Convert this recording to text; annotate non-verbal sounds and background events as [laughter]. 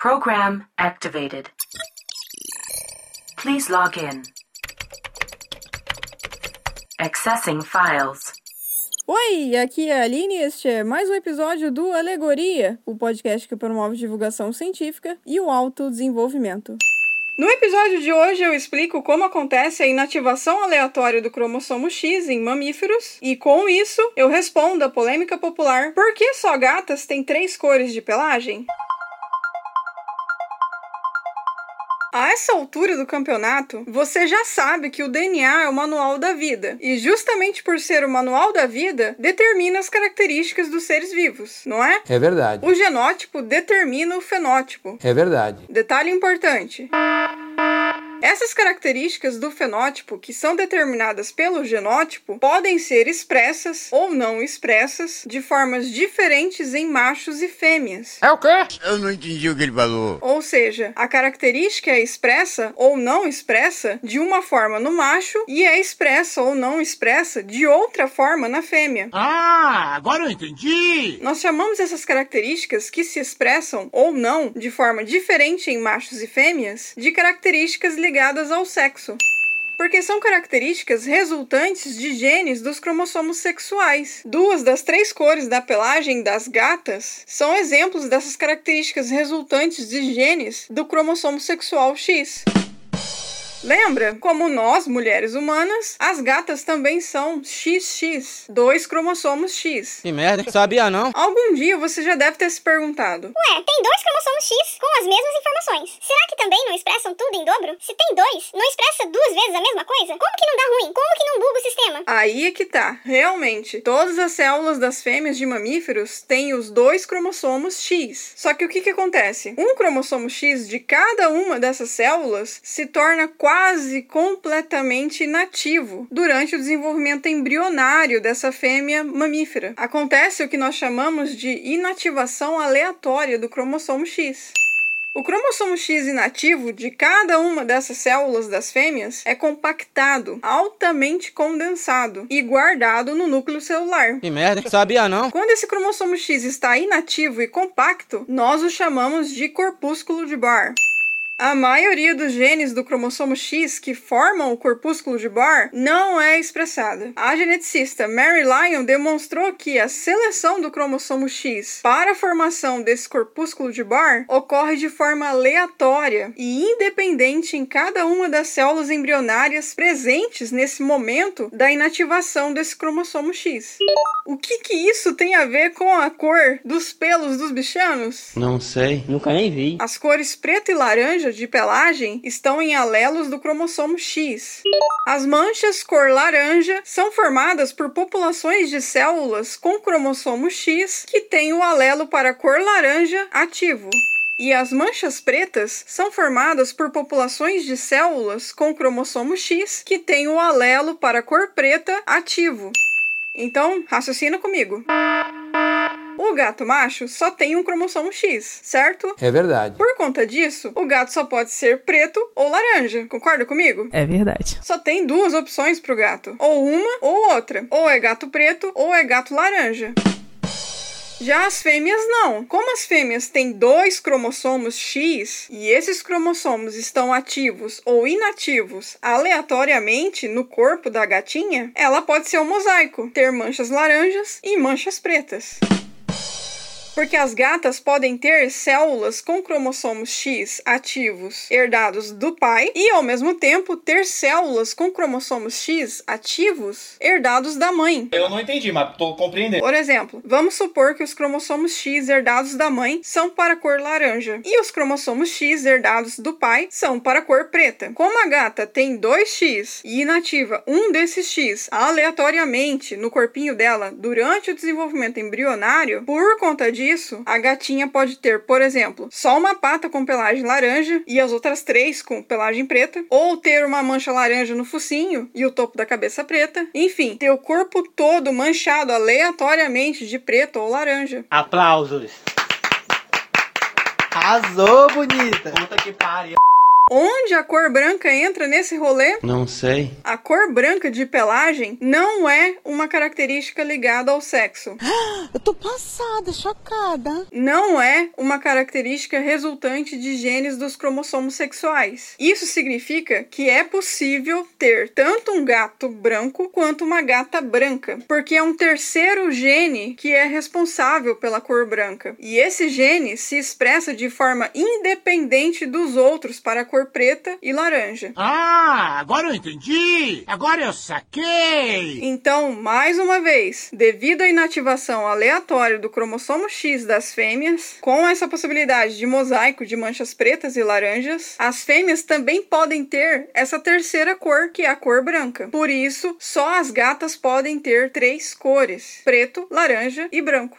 Program activated. Please log in. Accessing files. Oi, aqui é a Aline e este é mais um episódio do Alegoria, o podcast que promove divulgação científica e o autodesenvolvimento. No episódio de hoje eu explico como acontece a inativação aleatória do cromossomo X em mamíferos e com isso eu respondo a polêmica popular: por que só gatas têm três cores de pelagem? A essa altura do campeonato, você já sabe que o DNA é o manual da vida. E justamente por ser o manual da vida, determina as características dos seres vivos, não é? É verdade. O genótipo determina o fenótipo. É verdade. Detalhe importante. Essas características do fenótipo, que são determinadas pelo genótipo, podem ser expressas ou não expressas de formas diferentes em machos e fêmeas. É o quê? Eu não entendi o que ele falou. Ou seja, a característica é expressa ou não expressa de uma forma no macho e é expressa ou não expressa de outra forma na fêmea. Ah, agora eu entendi. Nós chamamos essas características que se expressam ou não de forma diferente em machos e fêmeas de características ligadas ao sexo. Porque são características resultantes de genes dos cromossomos sexuais. Duas das três cores da pelagem das gatas são exemplos dessas características resultantes de genes do cromossomo sexual X. Lembra? Como nós, mulheres humanas, as gatas também são XX, dois cromossomos X. Que merda, hein? sabia não? Algum dia você já deve ter se perguntado: Ué, tem dois cromossomos X com as mesmas informações. Será que também não expressam tudo em dobro? Se tem dois, não expressa duas vezes a mesma coisa? Como que não dá ruim? Como que não buga o sistema? Aí é que tá. Realmente, todas as células das fêmeas de mamíferos têm os dois cromossomos X. Só que o que que acontece? Um cromossomo X de cada uma dessas células se torna quase completamente inativo durante o desenvolvimento embrionário dessa fêmea mamífera. Acontece o que nós chamamos de inativação aleatória do cromossomo X. O cromossomo X inativo de cada uma dessas células das fêmeas é compactado, altamente condensado e guardado no núcleo celular. Que merda, sabia não? Quando esse cromossomo X está inativo e compacto, nós o chamamos de corpúsculo de Barr. A maioria dos genes do cromossomo X que formam o corpúsculo de Barr não é expressada. A geneticista Mary Lyon demonstrou que a seleção do cromossomo X para a formação desse corpúsculo de Barr ocorre de forma aleatória e independente em cada uma das células embrionárias presentes nesse momento da inativação desse cromossomo X. O que que isso tem a ver com a cor dos pelos dos bichanos? Não sei, nunca nem vi. As cores preto e laranja de pelagem estão em alelos do cromossomo X. As manchas cor laranja são formadas por populações de células com cromossomo X que têm o alelo para cor laranja ativo. E as manchas pretas são formadas por populações de células com cromossomo X que têm o alelo para cor preta ativo. Então, raciocina comigo. O gato macho só tem um cromossomo X, certo? É verdade. Por conta disso, o gato só pode ser preto ou laranja. Concorda comigo? É verdade. Só tem duas opções pro gato: ou uma ou outra. Ou é gato preto ou é gato laranja. Já as fêmeas não. Como as fêmeas têm dois cromossomos X e esses cromossomos estão ativos ou inativos aleatoriamente no corpo da gatinha, ela pode ser um mosaico, ter manchas laranjas e manchas pretas. Porque as gatas podem ter células com cromossomos X ativos herdados do pai e, ao mesmo tempo, ter células com cromossomos X ativos herdados da mãe. Eu não entendi, mas tô compreendendo. Por exemplo, vamos supor que os cromossomos X herdados da mãe são para a cor laranja e os cromossomos X herdados do pai são para a cor preta. Como a gata tem 2X e inativa um desses X aleatoriamente no corpinho dela durante o desenvolvimento embrionário, por conta disso, a gatinha pode ter, por exemplo, só uma pata com pelagem laranja e as outras três com pelagem preta, ou ter uma mancha laranja no focinho e o topo da cabeça preta. Enfim, ter o corpo todo manchado aleatoriamente de preto ou laranja. Aplausos. Arrasou, bonita. Puta que pariu. Onde a cor branca entra nesse rolê? Não sei. A cor branca de pelagem não é uma característica ligada ao sexo. [gasps] Eu tô passada, chocada. Não é uma característica resultante de genes dos cromossomos sexuais. Isso significa que é possível ter tanto um gato branco quanto uma gata branca, porque é um terceiro gene que é responsável pela cor branca. E esse gene se expressa de forma independente dos outros para a cor preta e laranja. Ah, agora eu entendi! Agora eu saquei! Então, mais uma vez, devido à inativação aleatória do cromossomo X das fêmeas, com essa possibilidade de mosaico de manchas pretas e laranjas, as fêmeas também podem ter essa terceira cor, que é a cor branca. Por isso, só as gatas podem ter três cores: preto, laranja e branco.